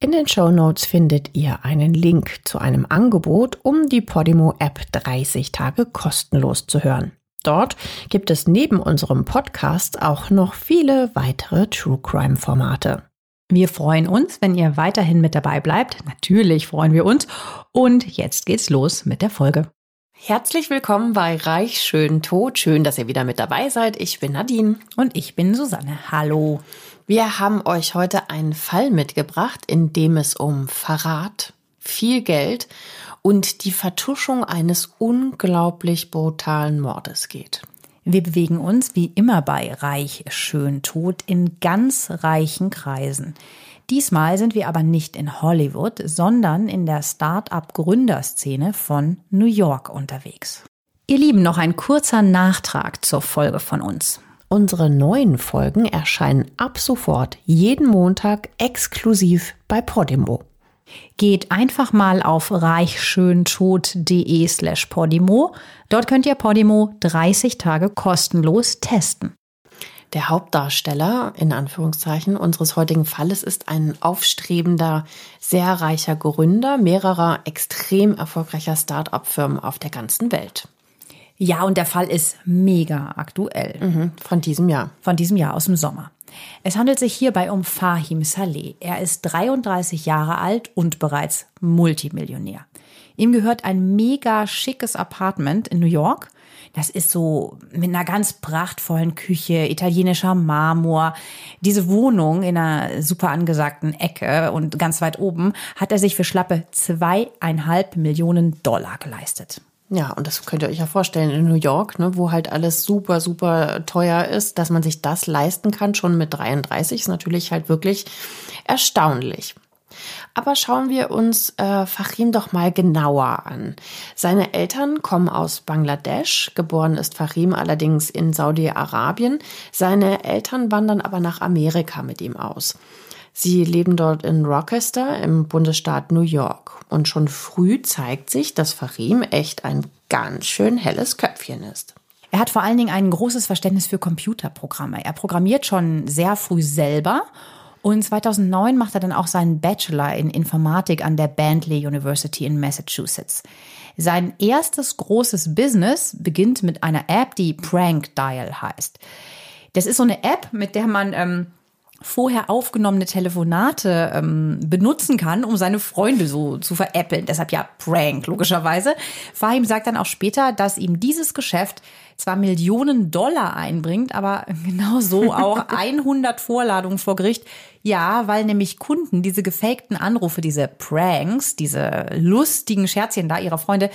In den Show Notes findet ihr einen Link zu einem Angebot, um die Podimo App 30 Tage kostenlos zu hören. Dort gibt es neben unserem Podcast auch noch viele weitere True Crime Formate. Wir freuen uns, wenn ihr weiterhin mit dabei bleibt. Natürlich freuen wir uns. Und jetzt geht's los mit der Folge. Herzlich willkommen bei Reich Schön Tot. Schön, dass ihr wieder mit dabei seid. Ich bin Nadine. Und ich bin Susanne. Hallo. Wir haben euch heute einen Fall mitgebracht, in dem es um Verrat, viel Geld und die Vertuschung eines unglaublich brutalen Mordes geht. Wir bewegen uns wie immer bei Reich Schön Tot in ganz reichen Kreisen. Diesmal sind wir aber nicht in Hollywood, sondern in der Start-up-Gründerszene von New York unterwegs. Ihr Lieben, noch ein kurzer Nachtrag zur Folge von uns. Unsere neuen Folgen erscheinen ab sofort jeden Montag exklusiv bei Podimo. Geht einfach mal auf reichschöntod.de slash Podimo. Dort könnt ihr Podimo 30 Tage kostenlos testen. Der Hauptdarsteller, in Anführungszeichen, unseres heutigen Falles ist ein aufstrebender, sehr reicher Gründer mehrerer extrem erfolgreicher Start-up-Firmen auf der ganzen Welt. Ja, und der Fall ist mega aktuell. Mhm, von diesem Jahr. Von diesem Jahr aus dem Sommer. Es handelt sich hierbei um Fahim Saleh. Er ist 33 Jahre alt und bereits Multimillionär. Ihm gehört ein mega schickes Apartment in New York das ist so mit einer ganz prachtvollen Küche, italienischer Marmor. Diese Wohnung in einer super angesagten Ecke und ganz weit oben hat er sich für schlappe zweieinhalb Millionen Dollar geleistet. Ja, und das könnt ihr euch ja vorstellen in New York, ne, wo halt alles super, super teuer ist, dass man sich das leisten kann, schon mit 33, ist natürlich halt wirklich erstaunlich. Aber schauen wir uns äh, Fahim doch mal genauer an. Seine Eltern kommen aus Bangladesch, geboren ist Fahim allerdings in Saudi-Arabien. Seine Eltern wandern aber nach Amerika mit ihm aus. Sie leben dort in Rochester im Bundesstaat New York. Und schon früh zeigt sich, dass Fahim echt ein ganz schön helles Köpfchen ist. Er hat vor allen Dingen ein großes Verständnis für Computerprogramme. Er programmiert schon sehr früh selber und 2009 macht er dann auch seinen Bachelor in Informatik an der Bentley University in Massachusetts. Sein erstes großes Business beginnt mit einer App, die Prank Dial heißt. Das ist so eine App, mit der man ähm, vorher aufgenommene Telefonate ähm, benutzen kann, um seine Freunde so zu veräppeln. Deshalb ja Prank, logischerweise. Fahim sagt dann auch später, dass ihm dieses Geschäft zwar Millionen Dollar einbringt, aber genauso auch 100 Vorladungen vor Gericht. Ja, weil nämlich Kunden diese gefakten Anrufe, diese Pranks, diese lustigen Scherzchen da ihrer Freunde,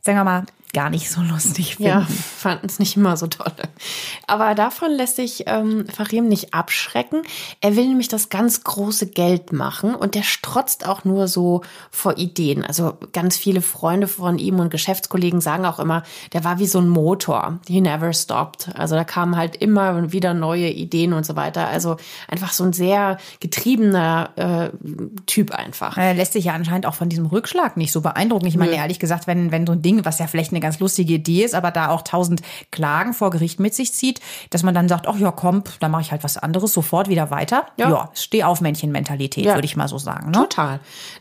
sagen wir mal, gar nicht so lustig finden. Ja, fanden es nicht immer so toll. Aber davon lässt sich ähm, Farim nicht abschrecken. Er will nämlich das ganz große Geld machen und der strotzt auch nur so vor Ideen. Also ganz viele Freunde von ihm und Geschäftskollegen sagen auch immer, der war wie so ein Motor. He never stopped. Also da kamen halt immer wieder neue Ideen und so weiter. Also einfach so ein sehr getriebener äh, Typ einfach. Er lässt sich ja anscheinend auch von diesem Rückschlag nicht so beeindrucken. Ich meine, ehrlich gesagt, wenn, wenn so ein Ding, was ja vielleicht eine eine ganz lustige Idee ist, aber da auch tausend Klagen vor Gericht mit sich zieht, dass man dann sagt, ach ja, komm, dann mache ich halt was anderes, sofort wieder weiter. Ja, ja Steh-auf-Männchen-Mentalität, ja. würde ich mal so sagen. Ne? Total.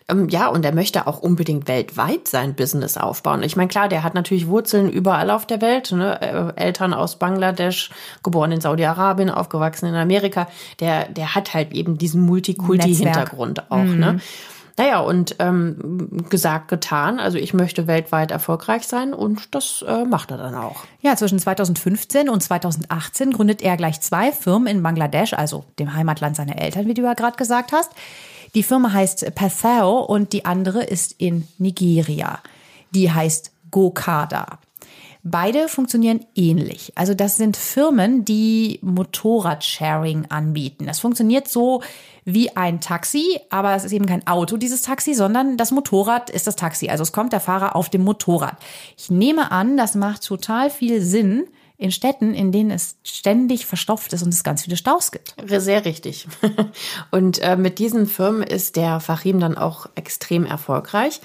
Ähm, ja, und er möchte auch unbedingt weltweit sein Business aufbauen. Ich meine, klar, der hat natürlich Wurzeln überall auf der Welt. Ne? Äh, Eltern aus Bangladesch, geboren in Saudi-Arabien, aufgewachsen in Amerika. Der, der hat halt eben diesen Multikulti-Hintergrund auch. Ne? Mhm. Ne? Naja, und ähm, gesagt, getan. Also ich möchte weltweit erfolgreich sein und das äh, macht er dann auch. Ja, zwischen 2015 und 2018 gründet er gleich zwei Firmen in Bangladesch, also dem Heimatland seiner Eltern, wie du ja gerade gesagt hast. Die Firma heißt Pathao und die andere ist in Nigeria. Die heißt Gokada. Beide funktionieren ähnlich. Also das sind Firmen, die Motorradsharing anbieten. Das funktioniert so wie ein Taxi, aber es ist eben kein Auto, dieses Taxi, sondern das Motorrad ist das Taxi. Also es kommt der Fahrer auf dem Motorrad. Ich nehme an, das macht total viel Sinn, in Städten, in denen es ständig verstopft ist und es ganz viele Staus gibt. Sehr richtig. Und äh, mit diesen Firmen ist der Fachim dann auch extrem erfolgreich.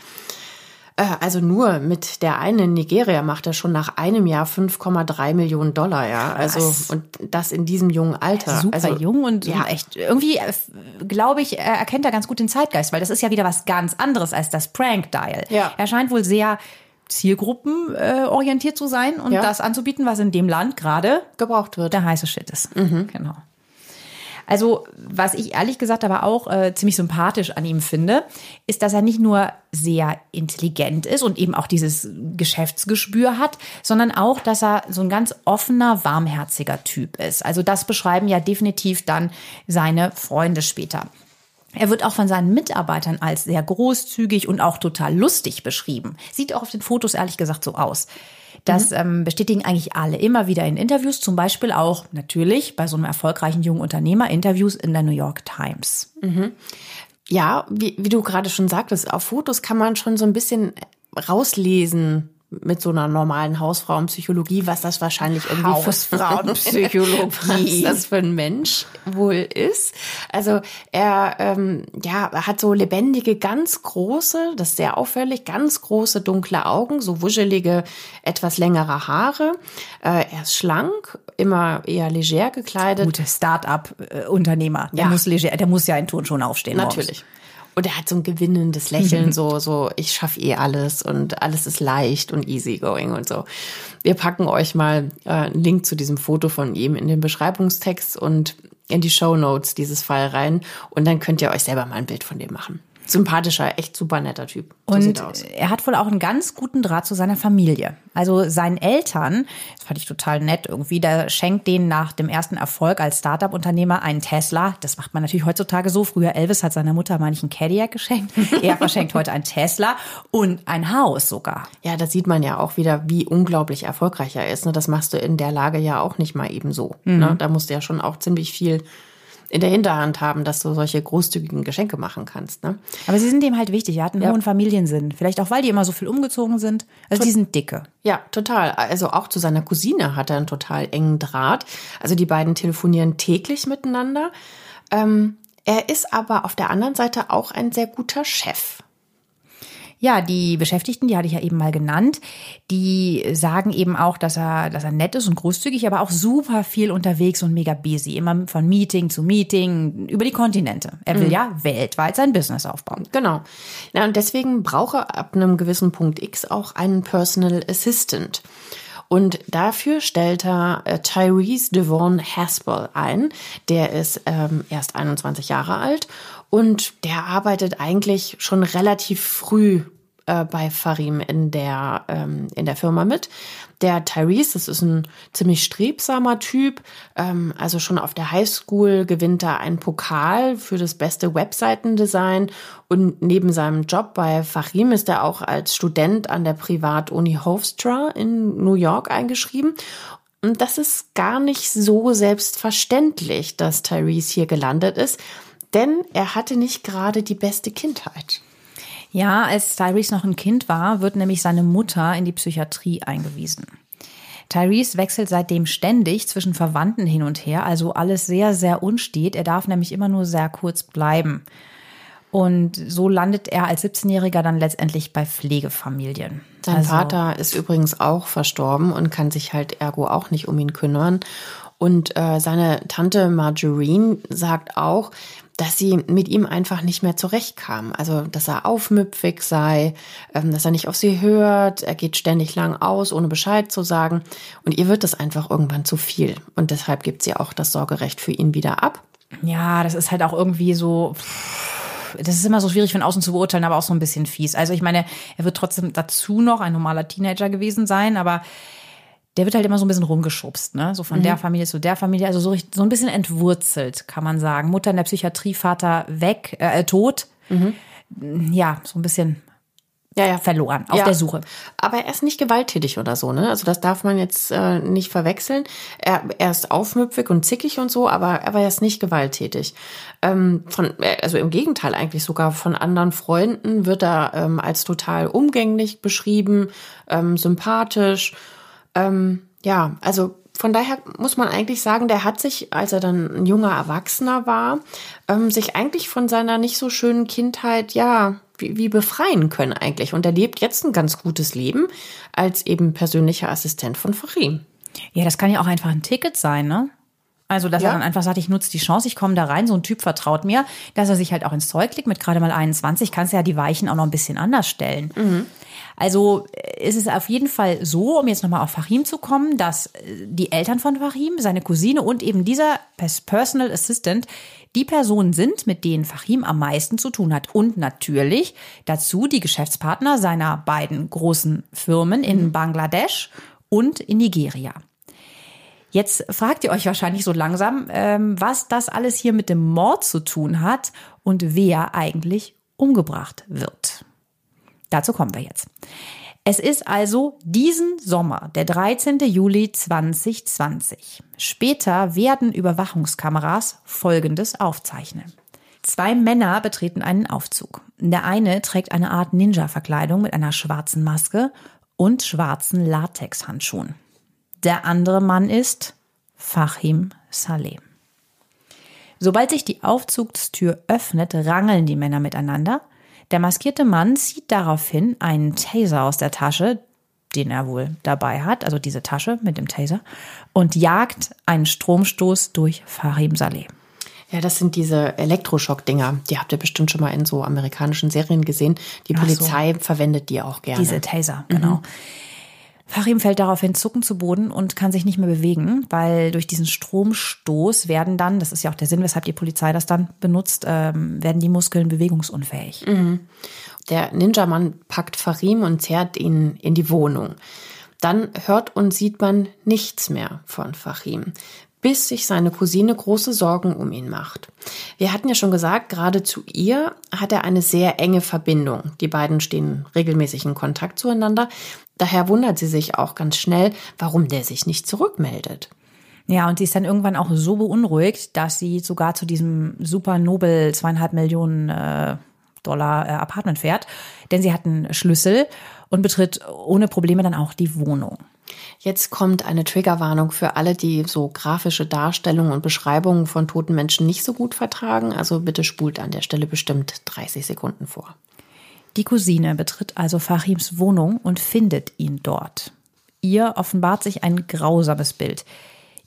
Äh, also nur mit der einen in Nigeria macht er schon nach einem Jahr 5,3 Millionen Dollar, ja. Also Krass. und das in diesem jungen Alter. Super also, jung und ja. echt irgendwie, äh, glaube ich, er erkennt er ganz gut den Zeitgeist, weil das ist ja wieder was ganz anderes als das Prank-Dial. Ja. Er scheint wohl sehr zielgruppenorientiert äh, orientiert zu sein und Ja. das anzubieten, was in dem Land gerade gebraucht wird. der heiße Shit ist. Genau. Also, was ich ehrlich gesagt aber auch äh, ziemlich sympathisch an ihm finde, ist, dass er nicht nur sehr intelligent ist und eben auch dieses Geschäftsgespür hat, sondern auch, dass er so ein ganz offener, warmherziger Typ ist. Also das beschreiben ja definitiv dann seine Freunde später. Er wird auch von seinen Mitarbeitern als sehr großzügig und auch total lustig beschrieben. Sieht auch auf den Fotos ehrlich gesagt so aus. Das ähm, bestätigen eigentlich alle immer wieder in Interviews, zum Beispiel auch natürlich bei so einem erfolgreichen jungen Unternehmer Interviews in der New York Times. Ja, wie, wie du gerade schon sagtest, auf Fotos kann man schon so ein bisschen rauslesen mit so einer normalen Hausfrauenpsychologie, was das wahrscheinlich irgendwie für- Hausfrauenpsychologie. was das für ein Mensch wohl ist. Also er ähm, ja hat so lebendige, ganz große, das ist sehr auffällig, ganz große dunkle Augen, so wuschelige, etwas längere Haare. Äh, er ist schlank, immer eher leger gekleidet. Gute Start-up-Unternehmer. Der Ja. muss leger, der muss ja in Turnschuhen aufstehen. morgens. Und er hat so ein gewinnendes Lächeln, so, so, ich schaffe eh alles und alles ist leicht und easygoing und so. Wir packen euch mal äh, einen Link zu diesem Foto von ihm in den Beschreibungstext und in die Show Notes dieses Fall rein und dann könnt ihr euch selber mal ein Bild von dem machen. Sympathischer, echt super netter Typ. So Und er er hat wohl auch einen ganz guten Draht zu seiner Familie. Also seinen Eltern, das fand ich total nett irgendwie, der schenkt denen nach dem ersten Erfolg als Startup-Unternehmer einen Tesla. Das macht man natürlich heutzutage so. Früher Elvis hat seiner Mutter manchen Cadillac geschenkt. Er verschenkt heute einen Tesla und ein Haus sogar. Ja, da sieht man ja auch wieder, wie unglaublich erfolgreich er ist. Ne? Das machst du in der Lage ja auch nicht mal eben so. Ne? Da musst du ja schon auch ziemlich viel in der Hinterhand haben, dass du solche großzügigen Geschenke machen kannst. Ne? Aber sie sind dem halt wichtig. Er hat einen Ja. hohen Familiensinn. Vielleicht auch, weil die immer so viel umgezogen sind. Also die sind dicke. Ja, total. Also auch zu seiner Cousine hat er einen total engen Draht. Also die beiden telefonieren täglich miteinander. Ähm, er ist aber auf der anderen Seite auch ein sehr guter Chef. Ja, die Beschäftigten, die hatte ich ja eben mal genannt, die sagen eben auch, dass er, dass er nett ist und großzügig, aber auch super viel unterwegs und mega busy. Immer von Meeting zu Meeting über die Kontinente. Er will ja weltweit sein Business aufbauen. Genau. Ja, und deswegen braucht er ab einem gewissen Punkt X auch einen Personal Assistant. Und dafür stellt er äh, Tyrese Devon Haspel ein. Der ist ähm, erst 21 Jahre alt und der arbeitet eigentlich schon relativ früh äh, bei Farim in der, ähm, in der Firma mit. Der Tyrese, das ist ein ziemlich strebsamer Typ. Ähm, also schon auf der Highschool gewinnt er einen Pokal für das beste Webseitendesign. Und neben seinem Job bei Farim ist er auch als Student an der Privatuni Hofstra in New York eingeschrieben. Und das ist gar nicht so selbstverständlich, dass Tyrese hier gelandet ist. Denn er hatte nicht gerade die beste Kindheit. Ja, als Tyrese noch ein Kind war, wird nämlich seine Mutter in die Psychiatrie eingewiesen. Tyrese wechselt seitdem ständig zwischen Verwandten hin und her, also alles sehr, sehr unstet. Er darf nämlich immer nur sehr kurz bleiben. Und so landet er als 17-Jähriger dann letztendlich bei Pflegefamilien. Sein Also- Vater ist übrigens auch verstorben und kann sich halt ergo auch nicht um ihn kümmern. Und äh, seine Tante Margarine sagt auch, dass sie mit ihm einfach nicht mehr zurechtkam. Also, dass er aufmüpfig sei, ähm, dass er nicht auf sie hört, er geht ständig lang aus, ohne Bescheid zu sagen. Und ihr wird das einfach irgendwann zu viel. Und deshalb gibt sie auch das Sorgerecht für ihn wieder ab. Ja, das ist halt auch irgendwie so. Das ist immer so schwierig von außen zu beurteilen, aber auch so ein bisschen fies. Also ich meine, er wird trotzdem dazu noch ein normaler Teenager gewesen sein, aber der wird halt immer so ein bisschen rumgeschubst, ne? So von der Familie zu der Familie, also so, so ein bisschen entwurzelt, kann man sagen. Mutter in der Psychiatrie, Vater weg, äh, tot. Ja, so ein bisschen ja, ja. verloren auf Ja. der Suche. Aber er ist nicht gewalttätig oder so, ne? Also das darf man jetzt äh, nicht verwechseln. Er, er ist aufmüpfig und zickig und so, aber, aber er ist nicht gewalttätig. Ähm, von, äh, also im Gegenteil eigentlich sogar von anderen Freunden wird er ähm, als total umgänglich beschrieben, ähm, sympathisch. Ähm, ja, also von daher muss man eigentlich sagen, der hat sich, als er dann ein junger Erwachsener war, ähm, sich eigentlich von seiner nicht so schönen Kindheit, ja, wie, wie befreien können eigentlich. Und er lebt jetzt ein ganz gutes Leben als eben persönlicher Assistent von Fahim. Ja, das kann ja auch einfach ein Ticket sein, ne? Also, dass Ja. er dann einfach sagt, ich nutze die Chance, ich komme da rein, so ein Typ vertraut mir, dass er sich halt auch ins Zeug legt mit gerade mal 21, kannst du ja die Weichen auch noch ein bisschen anders stellen. Also äh, ist es auf jeden Fall so, um jetzt nochmal auf Fahim zu kommen, dass äh, die Eltern von Fahim, seine Cousine und eben dieser Pers- Personal Assistant die Personen sind, mit denen Fahim am meisten zu tun hat. Und natürlich dazu die Geschäftspartner seiner beiden großen Firmen in Bangladesch und in Nigeria. Jetzt fragt ihr euch wahrscheinlich so langsam, ähm, was das alles hier mit dem Mord zu tun hat und wer eigentlich umgebracht wird. Dazu kommen wir jetzt. Es ist also diesen Sommer, der 13. Juli 2020. Später werden Überwachungskameras Folgendes aufzeichnen. Zwei Männer betreten einen Aufzug. Der eine trägt eine Art Ninja-Verkleidung mit einer schwarzen Maske und schwarzen Latexhandschuhen. Der andere Mann ist Fahim Saleh. Sobald sich die Aufzugstür öffnet, rangeln die Männer miteinander. Der maskierte Mann zieht daraufhin einen Taser aus der Tasche, den er wohl dabei hat, also diese Tasche mit dem Taser, und jagt einen Stromstoß durch Fahim Saleh. Ja, das sind diese Elektroschock-Dinger. Die habt ihr bestimmt schon mal in so amerikanischen Serien gesehen. Die Ach so. Polizei verwendet die auch gerne. Diese Taser, genau. Fahim fällt daraufhin zuckend zu Boden und kann sich nicht mehr bewegen, weil durch diesen Stromstoß werden dann, das ist ja auch der Sinn, weshalb die Polizei das dann benutzt, ähm, werden die Muskeln bewegungsunfähig. Der Ninja-Mann packt Farim und zerrt ihn in die Wohnung. Dann hört und sieht man nichts mehr von Farim, bis sich seine Cousine große Sorgen um ihn macht. Wir hatten ja schon gesagt, gerade zu ihr hat er eine sehr enge Verbindung. Die beiden stehen regelmäßig in Kontakt zueinander. Daher wundert sie sich auch ganz schnell, warum der sich nicht zurückmeldet. Ja, und sie ist dann irgendwann auch so beunruhigt, dass sie sogar zu diesem super Nobel zweieinhalb Millionen äh, Dollar äh, Apartment fährt, denn sie hat einen Schlüssel und betritt ohne Probleme dann auch die Wohnung. Jetzt kommt eine Triggerwarnung für alle, die so grafische Darstellungen und Beschreibungen von toten Menschen nicht so gut vertragen. Also bitte spult an der Stelle bestimmt 30 Sekunden vor. Die Cousine betritt also Fahims Wohnung und findet ihn dort. Ihr offenbart sich ein grausames Bild.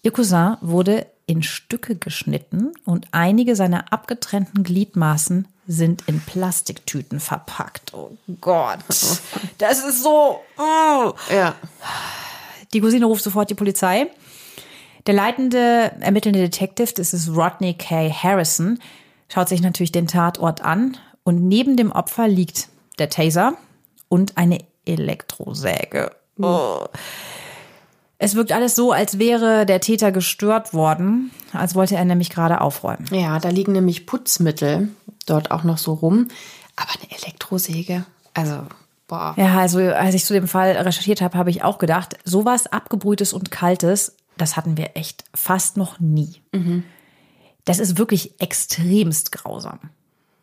Ihr Cousin wurde in Stücke geschnitten und einige seiner abgetrennten Gliedmaßen sind in Plastiktüten verpackt. Oh Gott, das ist so. Oh. Ja. Die Cousine ruft sofort die Polizei. Der leitende ermittelnde Detective, das ist Rodney K. Harrison, schaut sich natürlich den Tatort an und neben dem Opfer liegt der Taser und eine Elektrosäge. Oh. Es wirkt alles so, als wäre der Täter gestört worden, als wollte er nämlich gerade aufräumen. Ja, da liegen nämlich Putzmittel dort auch noch so rum. Aber eine Elektrosäge, also, boah. Ja, also als ich zu dem Fall recherchiert habe, habe ich auch gedacht, sowas abgebrühtes und kaltes, das hatten wir echt fast noch nie. Das ist wirklich extremst grausam.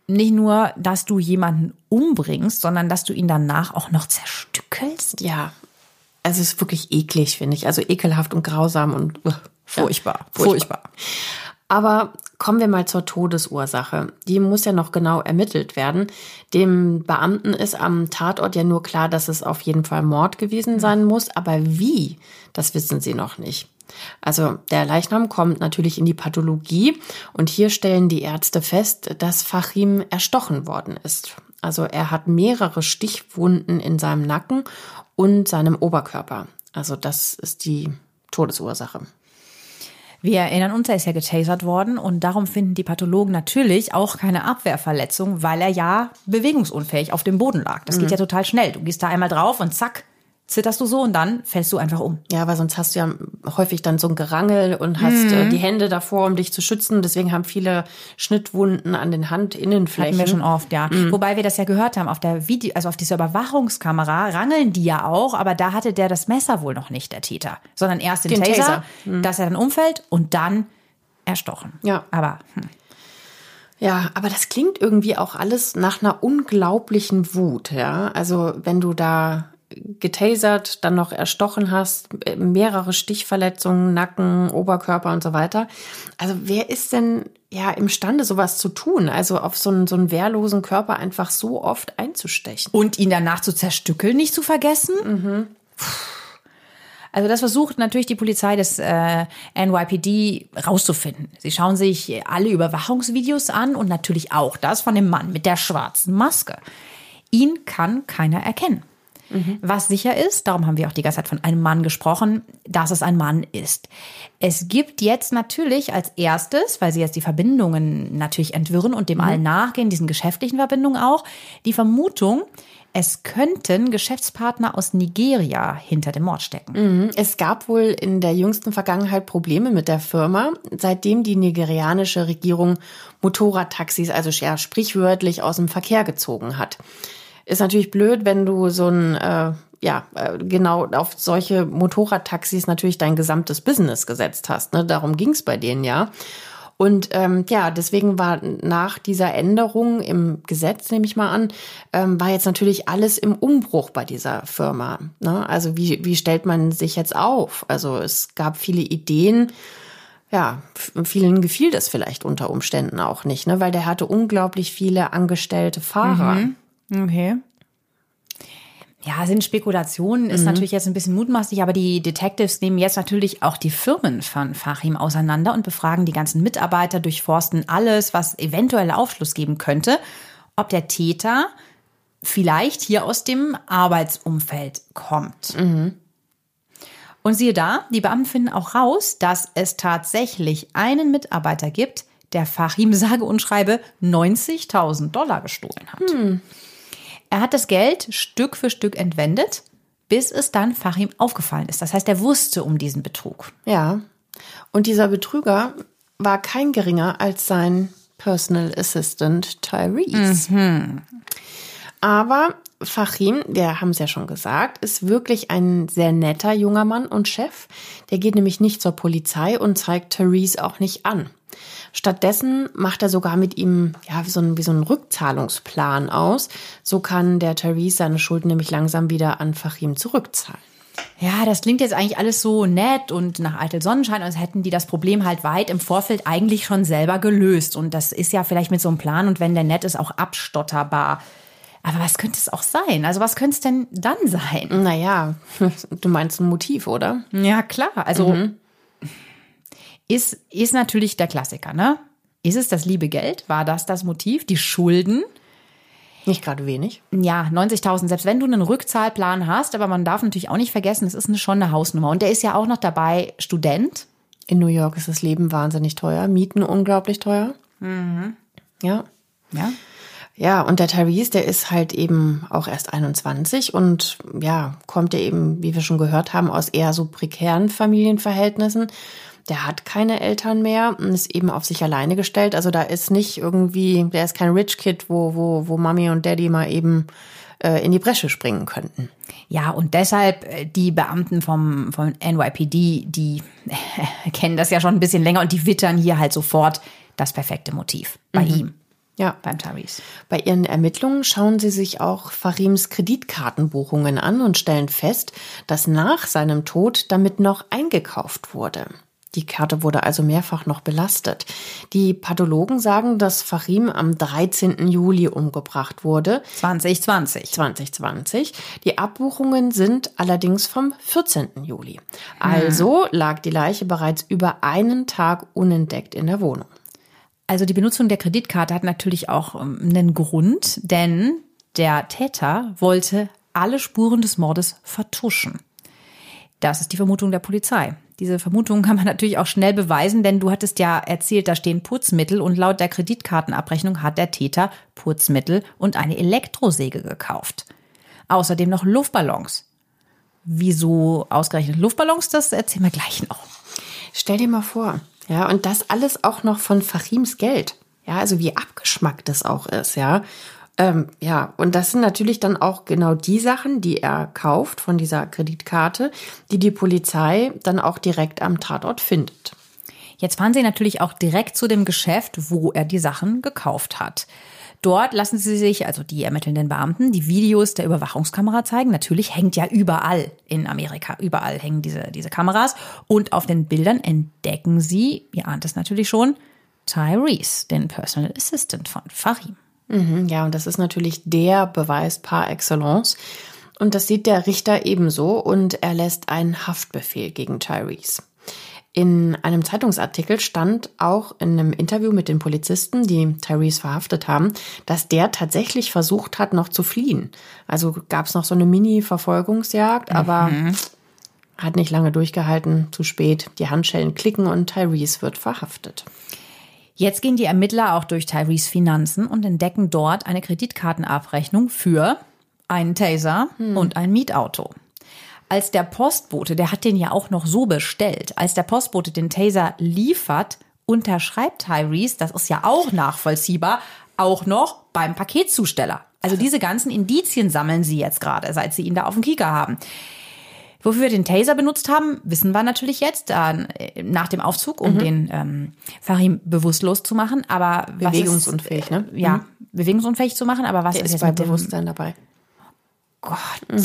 Nicht nur, dass du jemanden umbringst, sondern dass du ihn danach auch noch zerstückelst. Ja, also es ist wirklich eklig, finde ich. Also ekelhaft und grausam und Furchtbar, ja, furchtbar. Aber kommen wir mal zur Todesursache. Die muss ja noch genau ermittelt werden. Dem Beamten ist am Tatort ja nur klar, dass es auf jeden Fall Mord gewesen sein muss. Aber wie, das wissen sie noch nicht. Also der Leichnam kommt natürlich in die Pathologie und hier stellen die Ärzte fest, dass Fachim erstochen worden ist. Also er hat mehrere Stichwunden in seinem Nacken und seinem Oberkörper. Also das ist die Todesursache. Wir erinnern uns, er ist ja getasert worden und darum finden die Pathologen natürlich auch keine Abwehrverletzung, weil er ja bewegungsunfähig auf dem Boden lag. Das geht ja total schnell. Du gehst da einmal drauf und zack, zitterst du so und dann fällst du einfach um. Ja, weil sonst hast du ja häufig dann so ein Gerangel und hast Mhm. äh, die Hände davor, um dich zu schützen. Deswegen haben viele Schnittwunden an den Handinnenflächen. Hatten wir schon oft, ja. Mhm. Wobei wir das ja gehört haben, auf der Video, also auf dieser Überwachungskamera rangeln die ja auch, aber da hatte der das Messer wohl noch nicht, der Täter, sondern erst den, Den Taser, Taser. Mhm. dass er dann umfällt und dann erstochen. Ja. Aber hm. Ja, aber das klingt irgendwie auch alles nach einer unglaublichen Wut, ja. Also wenn du da getasert, dann noch erstochen hast, äh, mehrere Stichverletzungen, Nacken, Oberkörper und so weiter. Also wer ist denn ja imstande, sowas zu tun? Also auf so einen, so einen wehrlosen Körper einfach so oft einzustechen. und ihn danach zu zerstückeln, nicht zu vergessen. Puh. Also das versucht natürlich die Polizei des äh, NYPD rauszufinden. Sie schauen sich alle Überwachungsvideos an und natürlich auch das von dem Mann mit der schwarzen Maske. Ihn kann keiner erkennen. Was sicher ist, darum haben wir auch die ganze Zeit von einem Mann gesprochen, dass es ein Mann ist. Es gibt jetzt natürlich als erstes, weil sie jetzt die Verbindungen natürlich entwirren und dem allen nachgehen, diesen geschäftlichen Verbindungen auch, die Vermutung, es könnten Geschäftspartner aus Nigeria hinter dem Mord stecken. Es gab wohl in der jüngsten Vergangenheit Probleme mit der Firma, seitdem die nigerianische Regierung Motorradtaxis, also sprichwörtlich aus dem Verkehr gezogen hat. Ist natürlich blöd, wenn du so ein, äh, ja, äh, genau auf solche Motorradtaxis natürlich dein gesamtes Business gesetzt hast. Ne? Darum ging's bei denen ja. Und ähm, ja, deswegen war nach dieser Änderung im Gesetz, nehme ich mal an, ähm, war jetzt natürlich alles im Umbruch bei dieser Firma. Ne? Also wie, wie stellt man sich jetzt auf? Also es gab viele Ideen. Ja, vielen gefiel das vielleicht unter Umständen auch nicht, ne? weil der hatte unglaublich viele angestellte Fahrer. Okay. Ja, sind Spekulationen, ist natürlich jetzt ein bisschen mutmaßlich, aber die Detectives nehmen jetzt natürlich auch die Firmen von Fahim auseinander und befragen die ganzen Mitarbeiter, durchforsten alles, was eventuell Aufschluss geben könnte, ob der Täter vielleicht hier aus dem Arbeitsumfeld kommt. Und siehe da, die Beamten finden auch raus, dass es tatsächlich einen Mitarbeiter gibt, der Fahim sage und schreibe 90.000 Dollar gestohlen hat. Er hat das Geld Stück für Stück entwendet, bis es dann Fahim aufgefallen ist. Das heißt, er wusste um diesen Betrug. Ja. Und dieser Betrüger war kein geringer als sein Personal Assistant Tyrese. Aber Fahim, wir haben es ja schon gesagt, ist wirklich ein sehr netter junger Mann und Chef. Der geht nämlich nicht zur Polizei und zeigt Therese auch nicht an. Stattdessen macht er sogar mit ihm ja wie so, ein, wie so einen Rückzahlungsplan aus. So kann der Therese seine Schulden nämlich langsam wieder an Fahim zurückzahlen. Ja, das klingt jetzt eigentlich alles so nett und nach eitel Sonnenschein, als hätten die das Problem halt weit im Vorfeld eigentlich schon selber gelöst. Und das ist ja vielleicht mit so einem Plan und wenn der nett ist, auch abstotterbar. Aber was könnte es auch sein? Also was könnte es denn dann sein? Naja, du meinst ein Motiv, oder? Ja, klar. Also ist, ist natürlich der Klassiker, ne? Ist es das liebe Geld? War das das Motiv? Die Schulden? Nicht gerade wenig. Ja, 90.000, selbst wenn du einen Rückzahlplan hast, aber man darf natürlich auch nicht vergessen, es ist schon eine Hausnummer. Und der ist ja auch noch dabei Student. In New York ist das Leben wahnsinnig teuer, Mieten unglaublich teuer. Ja. Ja. Ja, und der Therese, der ist halt eben auch erst 21 und ja, kommt ja eben, wie wir schon gehört haben, aus eher so prekären Familienverhältnissen. Der hat keine Eltern mehr und ist eben auf sich alleine gestellt. Also da ist nicht irgendwie, der ist kein Rich Kid, wo, wo, wo Mami und Daddy mal eben äh, in die Bresche springen könnten. Ja, und deshalb äh, die Beamten vom, vom NYPD, die äh, kennen das ja schon ein bisschen länger und die wittern hier halt sofort das perfekte Motiv bei ihm, Ja. beim Tyrese. Bei ihren Ermittlungen schauen sie sich auch Farims Kreditkartenbuchungen an und stellen fest, dass nach seinem Tod damit noch eingekauft wurde. Die Karte wurde also mehrfach noch belastet. Die Pathologen sagen, dass Farim am 13. Juli umgebracht wurde, 2020. 2020. Die Abbuchungen sind allerdings vom 14. Juli. Also lag die Leiche bereits über einen Tag unentdeckt in der Wohnung. Also die Benutzung der Kreditkarte hat natürlich auch ähm, einen Grund, denn der Täter wollte alle Spuren des Mordes vertuschen. Das ist die Vermutung der Polizei. Diese Vermutung kann man natürlich auch schnell beweisen, denn du hattest ja erzählt, da stehen Putzmittel und laut der Kreditkartenabrechnung hat der Täter Putzmittel und eine Elektrosäge gekauft. Außerdem noch Luftballons. Wieso ausgerechnet Luftballons? Das erzählen wir gleich noch. Stell dir mal vor, ja, und das alles auch noch von Fachims Geld. Ja, also wie abgeschmackt das auch ist, ja. Ähm, ja, und das sind natürlich dann auch genau die Sachen, die er kauft von dieser Kreditkarte, die die Polizei dann auch direkt am Tatort findet. Jetzt fahren sie natürlich auch direkt zu dem Geschäft, wo er die Sachen gekauft hat. Dort lassen sie sich, also die ermittelnden Beamten, die Videos der Überwachungskamera zeigen. Natürlich hängt ja überall in Amerika, überall hängen diese, diese Kameras. Und auf den Bildern entdecken sie, ihr ahnt es natürlich schon, Tyrese, den Personal Assistant von Fahim. Mhm, ja, und das ist natürlich der Beweis par excellence. Und das sieht der Richter ebenso und er lässt einen Haftbefehl gegen Tyrese. In einem Zeitungsartikel stand auch in einem Interview mit den Polizisten, die Tyrese verhaftet haben, dass der tatsächlich versucht hat, noch zu fliehen. Also gab es noch so eine Mini-Verfolgungsjagd, mhm. aber hat nicht lange durchgehalten, zu spät. Die Handschellen klicken und Tyrese wird verhaftet. Jetzt gehen die Ermittler auch durch Tyrese Finanzen und entdecken dort eine Kreditkartenabrechnung für einen Taser hm. und ein Mietauto als der Postbote, der hat den ja auch noch so bestellt, als der Postbote den Taser liefert, unterschreibt Tyrese, das ist ja auch nachvollziehbar, auch noch beim Paketzusteller. Also diese ganzen Indizien sammeln sie jetzt gerade, seit sie ihn da auf dem Kieker haben. Wofür wir den Taser benutzt haben, wissen wir natürlich jetzt, äh, nach dem Aufzug, um mhm. den ähm, Farim bewusstlos zu machen. Aber bewegungsunfähig, ist, ne? Ja, mhm. bewegungsunfähig zu machen. Aber was Der ist, ist bei Bewusstsein dabei? Gott. Mhm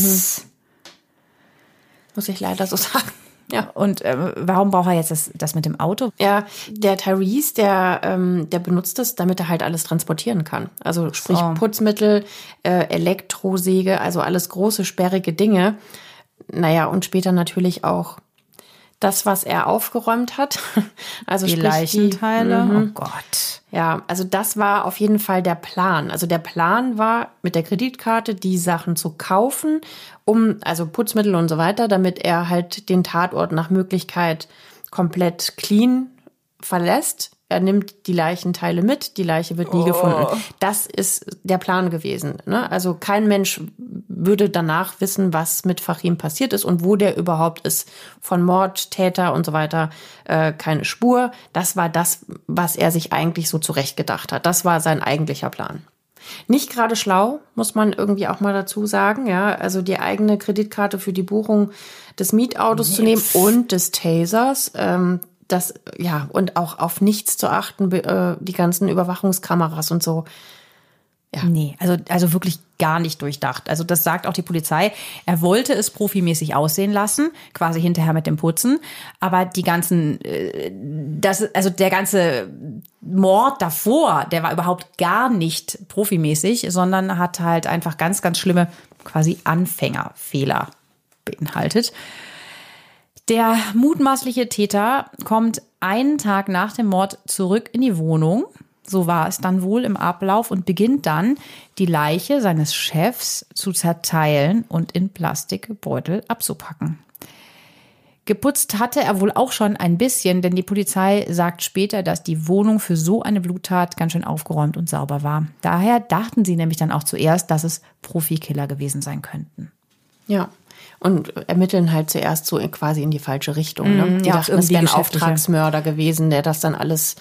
muss ich leider so sagen. Ja. Und äh, warum braucht er jetzt das, das mit dem Auto? Ja, der Tyrese, der, ähm, der benutzt das, damit er halt alles transportieren kann. Also sprich so. Putzmittel, äh, Elektrosäge, also alles große, sperrige Dinge. Naja, und später natürlich auch das, was er aufgeräumt hat. Also die Leichenteile. Die, mhm. oh Gott. Ja, also das war auf jeden Fall der Plan. Also der Plan war, mit der Kreditkarte die Sachen zu kaufen, um, also Putzmittel und so weiter, damit er halt den Tatort nach Möglichkeit komplett clean verlässt er nimmt die Leichenteile mit, die Leiche wird nie oh. gefunden. Das ist der Plan gewesen. Ne? Also kein Mensch würde danach wissen, was mit Fachim passiert ist und wo der überhaupt ist. Von Mord, Täter und so weiter äh, keine Spur. Das war das, was er sich eigentlich so zurechtgedacht hat. Das war sein eigentlicher Plan. Nicht gerade schlau, muss man irgendwie auch mal dazu sagen. Ja, also die eigene Kreditkarte für die Buchung des Mietautos nee. zu nehmen und des Tasers. Ähm, das, ja, und auch auf nichts zu achten, äh, die ganzen Überwachungskameras und so. Ja. Nee, also, also wirklich gar nicht durchdacht. Also das sagt auch die Polizei. Er wollte es profimäßig aussehen lassen, quasi hinterher mit dem Putzen. Aber die ganzen, äh, das, also der ganze Mord davor, der war überhaupt gar nicht profimäßig, sondern hat halt einfach ganz, ganz schlimme quasi Anfängerfehler beinhaltet. Der mutmaßliche Täter kommt einen Tag nach dem Mord zurück in die Wohnung. So war es dann wohl im Ablauf und beginnt dann, die Leiche seines Chefs zu zerteilen und in Plastikbeutel abzupacken. Geputzt hatte er wohl auch schon ein bisschen, denn die Polizei sagt später, dass die Wohnung für so eine Bluttat ganz schön aufgeräumt und sauber war. Daher dachten sie nämlich dann auch zuerst, dass es Profikiller gewesen sein könnten. Ja, und ermitteln halt zuerst so quasi in die falsche Richtung. Ne? Mm, die ja, dachten, es wäre ein Auftragsmörder gewesen, der das dann alles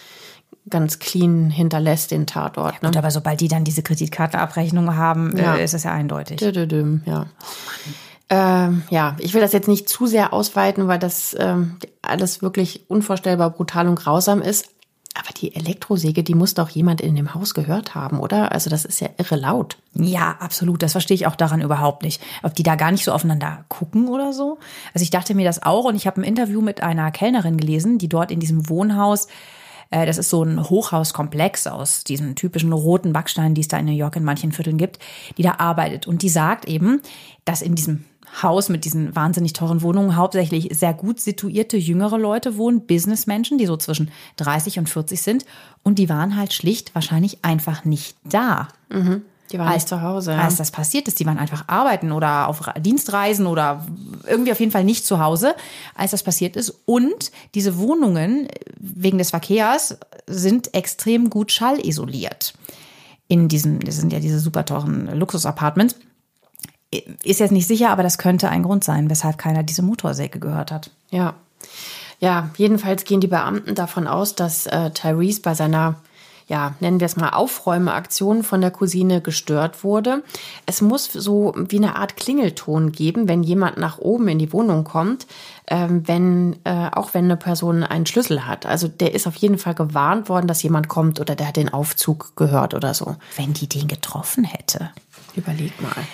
ganz clean hinterlässt, den Tatort. Ja, gut, ne? aber sobald die dann diese Kreditkartenabrechnung haben, ja. äh, ist es ja eindeutig. Dödödüm, ja. ähm, ja, ich will das jetzt nicht zu sehr ausweiten, weil das ähm, alles wirklich unvorstellbar brutal und grausam ist. Aber die Elektrosäge, die muss doch jemand in dem Haus gehört haben, oder? Also das ist ja irre laut. Ja, absolut. Das verstehe ich auch daran überhaupt nicht. Ob die da gar nicht so aufeinander gucken oder so. Also ich dachte mir das auch und ich habe ein Interview mit einer Kellnerin gelesen, die dort in diesem Wohnhaus äh, das ist so ein Hochhauskomplex aus diesen typischen roten Backsteinen, die es da in New York in manchen Vierteln gibt, die da arbeitet. Und die sagt eben, dass in diesem Haus mit diesen wahnsinnig teuren Wohnungen hauptsächlich sehr gut situierte jüngere Leute wohnen, Businessmenschen, die so zwischen 30 und 40 sind. Und die waren halt schlicht wahrscheinlich einfach nicht da. Mhm. Die waren als, nicht zu Hause. Ja. Als das passiert ist, die waren einfach arbeiten oder auf Dienstreisen oder irgendwie auf jeden Fall nicht zu Hause, als das passiert ist. Und diese Wohnungen wegen des Verkehrs sind extrem gut schallisoliert. In diesen, das sind ja diese super teuren Luxusapartments. Ist jetzt nicht sicher, aber das könnte ein Grund sein, weshalb keiner diese Motorsäge gehört hat. Ja. Ja, jedenfalls gehen die Beamten davon aus, dass äh, Tyrese bei seiner ja, nennen wir es mal Aufräumeaktion von der Cousine gestört wurde. Es muss so wie eine Art Klingelton geben, wenn jemand nach oben in die Wohnung kommt, ähm, wenn, äh, auch wenn eine Person einen Schlüssel hat. Also der ist auf jeden Fall gewarnt worden, dass jemand kommt oder der hat den Aufzug gehört oder so. Wenn die den getroffen hätte. Überleg mal.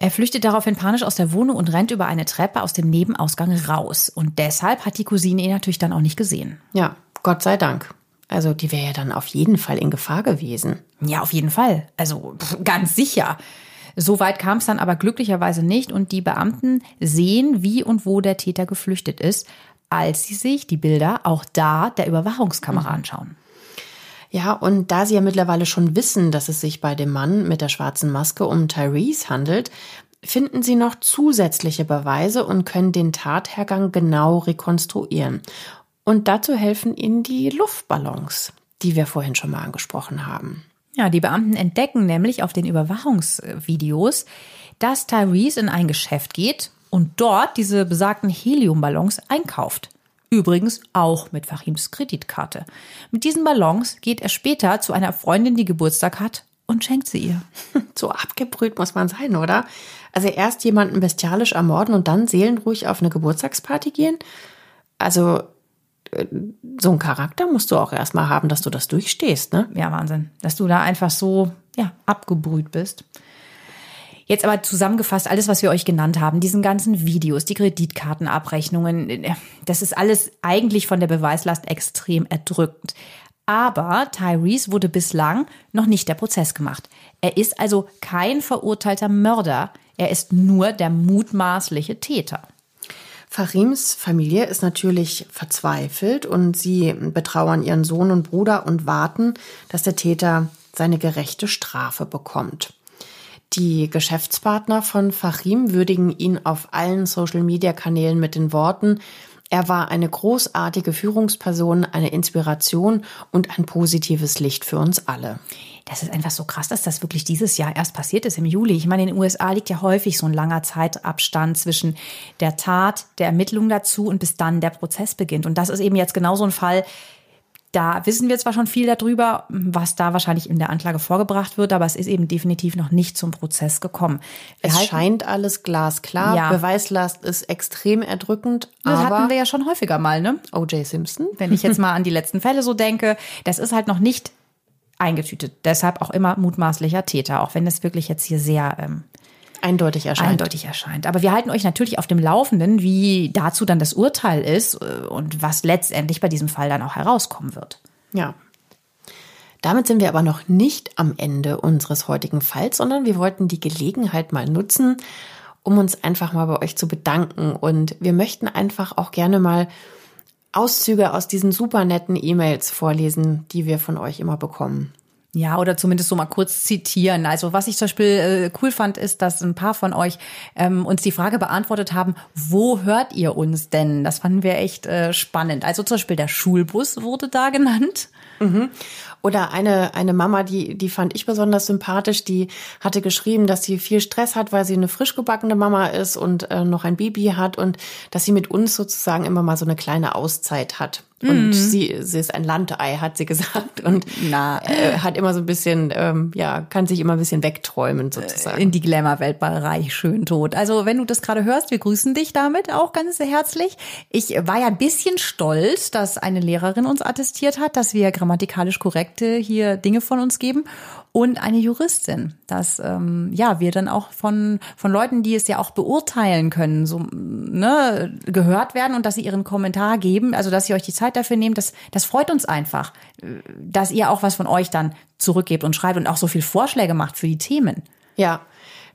Er flüchtet daraufhin panisch aus der Wohnung und rennt über eine Treppe aus dem Nebenausgang raus. Und deshalb hat die Cousine ihn natürlich dann auch nicht gesehen. Ja, Gott sei Dank. Also die wäre ja dann auf jeden Fall in Gefahr gewesen. Ja, auf jeden Fall. Also ganz sicher. So weit kam es dann aber glücklicherweise nicht und die Beamten sehen, wie und wo der Täter geflüchtet ist, als sie sich die Bilder auch da der Überwachungskamera mhm. anschauen. Ja, und da sie ja mittlerweile schon wissen, dass es sich bei dem Mann mit der schwarzen Maske um Tyrese handelt, finden sie noch zusätzliche Beweise und können den Tathergang genau rekonstruieren. Und dazu helfen ihnen die Luftballons, die wir vorhin schon mal angesprochen haben. Ja, die Beamten entdecken nämlich auf den Überwachungsvideos, dass Tyrese in ein Geschäft geht und dort diese besagten Heliumballons einkauft. Übrigens auch mit Fahims Kreditkarte. Mit diesen Ballons geht er später zu einer Freundin, die Geburtstag hat, und schenkt sie ihr. So abgebrüht muss man sein, oder? Also erst jemanden bestialisch ermorden und dann seelenruhig auf eine Geburtstagsparty gehen? Also so einen Charakter musst du auch erstmal haben, dass du das durchstehst, ne? Ja, Wahnsinn. Dass du da einfach so, ja, abgebrüht bist. Jetzt aber zusammengefasst, alles, was wir euch genannt haben, diesen ganzen Videos, die Kreditkartenabrechnungen, das ist alles eigentlich von der Beweislast extrem erdrückend. Aber Tyrese wurde bislang noch nicht der Prozess gemacht. Er ist also kein verurteilter Mörder. Er ist nur der mutmaßliche Täter. Fahims Familie ist natürlich verzweifelt und sie betrauern ihren Sohn und Bruder und warten, dass der Täter seine gerechte Strafe bekommt. Die Geschäftspartner von Fahim würdigen ihn auf allen Social-Media-Kanälen mit den Worten, er war eine großartige Führungsperson, eine Inspiration und ein positives Licht für uns alle. Das ist einfach so krass, dass das wirklich dieses Jahr erst passiert ist im Juli. Ich meine, in den USA liegt ja häufig so ein langer Zeitabstand zwischen der Tat, der Ermittlung dazu und bis dann der Prozess beginnt. Und das ist eben jetzt genau so ein Fall, da wissen wir zwar schon viel darüber, was da wahrscheinlich in der Anklage vorgebracht wird, aber es ist eben definitiv noch nicht zum Prozess gekommen. Wir es scheint alles glasklar. Ja. Beweislast ist extrem erdrückend. Das hatten wir ja schon häufiger mal, ne? O.J. Simpson. Wenn ich jetzt mal an die letzten Fälle so denke, das ist halt noch nicht eingetütet. Deshalb auch immer mutmaßlicher Täter, auch wenn es wirklich jetzt hier sehr ähm, eindeutig erscheint. Eindeutig erscheint. Aber wir halten euch natürlich auf dem Laufenden, wie dazu dann das Urteil ist äh, und was letztendlich bei diesem Fall dann auch herauskommen wird. Ja. Damit sind wir aber noch nicht am Ende unseres heutigen Falls, sondern wir wollten die Gelegenheit mal nutzen, um uns einfach mal bei euch zu bedanken. Und wir möchten einfach auch gerne mal Auszüge aus diesen super netten E-Mails vorlesen, die wir von euch immer bekommen. Ja, oder zumindest so mal kurz zitieren. Also was ich zum Beispiel äh, cool fand, ist, dass ein paar von euch ähm, uns die Frage beantwortet haben, wo hört ihr uns denn? Das fanden wir echt äh, spannend. Also zum Beispiel der Schulbus wurde da genannt. Mhm. Oder eine, eine Mama, die, die fand ich besonders sympathisch, die hatte geschrieben, dass sie viel Stress hat, weil sie eine frisch gebackene Mama ist und äh, noch ein Baby hat und dass sie mit uns sozusagen immer mal so eine kleine Auszeit hat. Und mhm. sie, sie ist ein Landei, hat sie gesagt. Und Na. Äh, hat immer so ein bisschen, ähm, ja, kann sich immer ein bisschen wegträumen sozusagen. In die Glamour-Welt bei Reich schön tot. Also wenn du das gerade hörst, wir grüßen dich damit auch ganz herzlich. Ich war ja ein bisschen stolz, dass eine Lehrerin uns attestiert hat, dass wir grammatikalisch korrekte hier Dinge von uns geben und eine Juristin, dass ähm, ja wir dann auch von von Leuten, die es ja auch beurteilen können, so ne, gehört werden und dass sie ihren Kommentar geben, also dass ihr euch die Zeit dafür nehmt, das das freut uns einfach, dass ihr auch was von euch dann zurückgebt und schreibt und auch so viel Vorschläge macht für die Themen. Ja,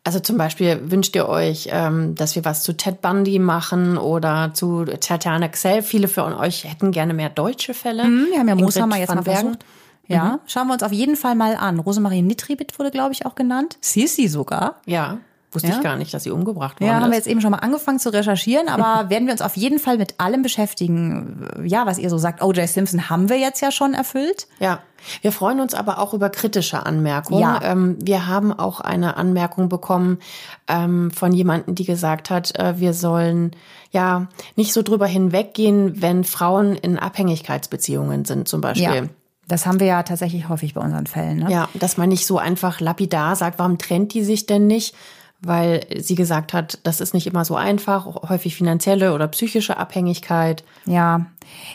also zum Beispiel wünscht ihr euch, ähm, dass wir was zu Ted Bundy machen oder zu Tatjana Xell. Viele von euch hätten gerne mehr deutsche Fälle. Mhm, wir haben ja Mooshammer jetzt mal versucht. Ja, mhm. schauen wir uns auf jeden Fall mal an. Rosemarie Nitribit wurde, glaube ich, auch genannt. Sisi sogar. Ja. Wusste Ja? ich gar nicht, dass sie umgebracht worden Ja, haben wir jetzt eben schon mal angefangen zu recherchieren, aber werden wir uns auf jeden Fall mit allem beschäftigen. Ja, was ihr so sagt, O.J. Simpson haben wir jetzt ja schon erfüllt. Ja, wir freuen uns aber auch über kritische Anmerkungen. Ja. Ähm, wir haben auch eine Anmerkung bekommen ähm, von jemandem, die gesagt hat, äh, wir sollen ja nicht so drüber hinweggehen, wenn Frauen in Abhängigkeitsbeziehungen sind, zum Beispiel. Das haben wir ja tatsächlich häufig bei unseren Fällen. Ne? Ja, dass man nicht so einfach lapidar sagt, warum trennt die sich denn nicht? Weil sie gesagt hat, das ist nicht immer so einfach, häufig finanzielle oder psychische Abhängigkeit. Ja,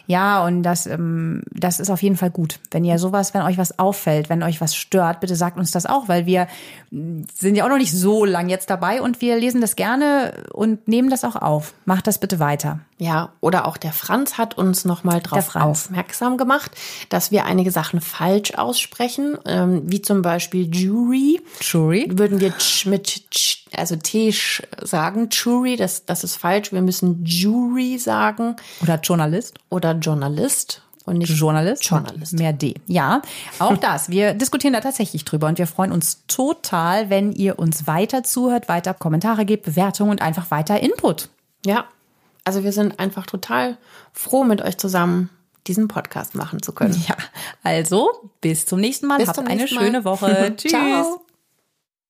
ja, und das, ähm, das ist auf jeden Fall gut. Wenn ihr sowas, wenn euch was auffällt, wenn euch was stört, bitte sagt uns das auch, weil wir mh, sind ja auch noch nicht so lang jetzt dabei und wir lesen das gerne und nehmen das auch auf. Macht das bitte weiter. Ja, oder auch der Franz hat uns nochmal Franz. aufmerksam gemacht, dass wir einige Sachen falsch aussprechen, ähm, wie zum Beispiel Jury. Jury? Würden wir mit also T sagen, Jury, das, das ist falsch. Wir müssen Jury sagen Oder Journalist? oder Journalist und nicht Journalist? Journalist. Mehr D. Ja, auch das. Wir diskutieren da tatsächlich drüber und wir freuen uns total, wenn ihr uns weiter zuhört, weiter Kommentare gebt, Bewertungen und einfach weiter Input. Ja, also wir sind einfach total froh, mit euch zusammen diesen Podcast machen zu können. Ja, also bis zum nächsten Mal. Bis Habt eine Mal. schöne Woche. Tschüss. Ciao.